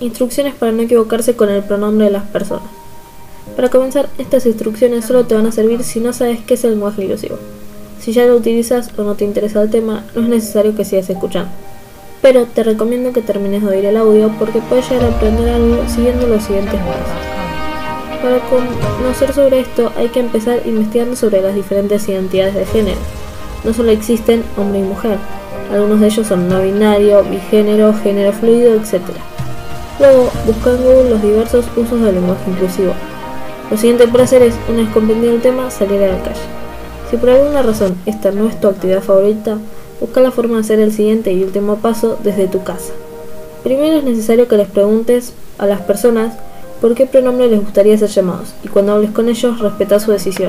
Instrucciones para no equivocarse con el pronombre de las personas. Para comenzar, estas instrucciones solo te van a servir si no sabes qué es el lenguaje inclusivo. Si ya lo utilizas o no te interesa el tema, no es necesario que sigas escuchando. Pero te recomiendo que termines de oír el audio porque puedes llegar a aprender algo siguiendo los siguientes pasos. Para conocer sobre esto hay que empezar investigando sobre las diferentes identidades de género. No solo existen hombre y mujer, algunos de ellos son no binario, bigénero, género fluido, etc. Luego, busca en Google los diversos usos del lenguaje inclusivo. Lo siguiente por hacer es, una vez comprendido el tema, salir a la calle. Si por alguna razón esta no es tu actividad favorita, busca la forma de hacer el siguiente y último paso desde tu casa. Primero es necesario que les preguntes a las personas por qué pronombre les gustaría ser llamados y cuando hables con ellos respeta su decisión.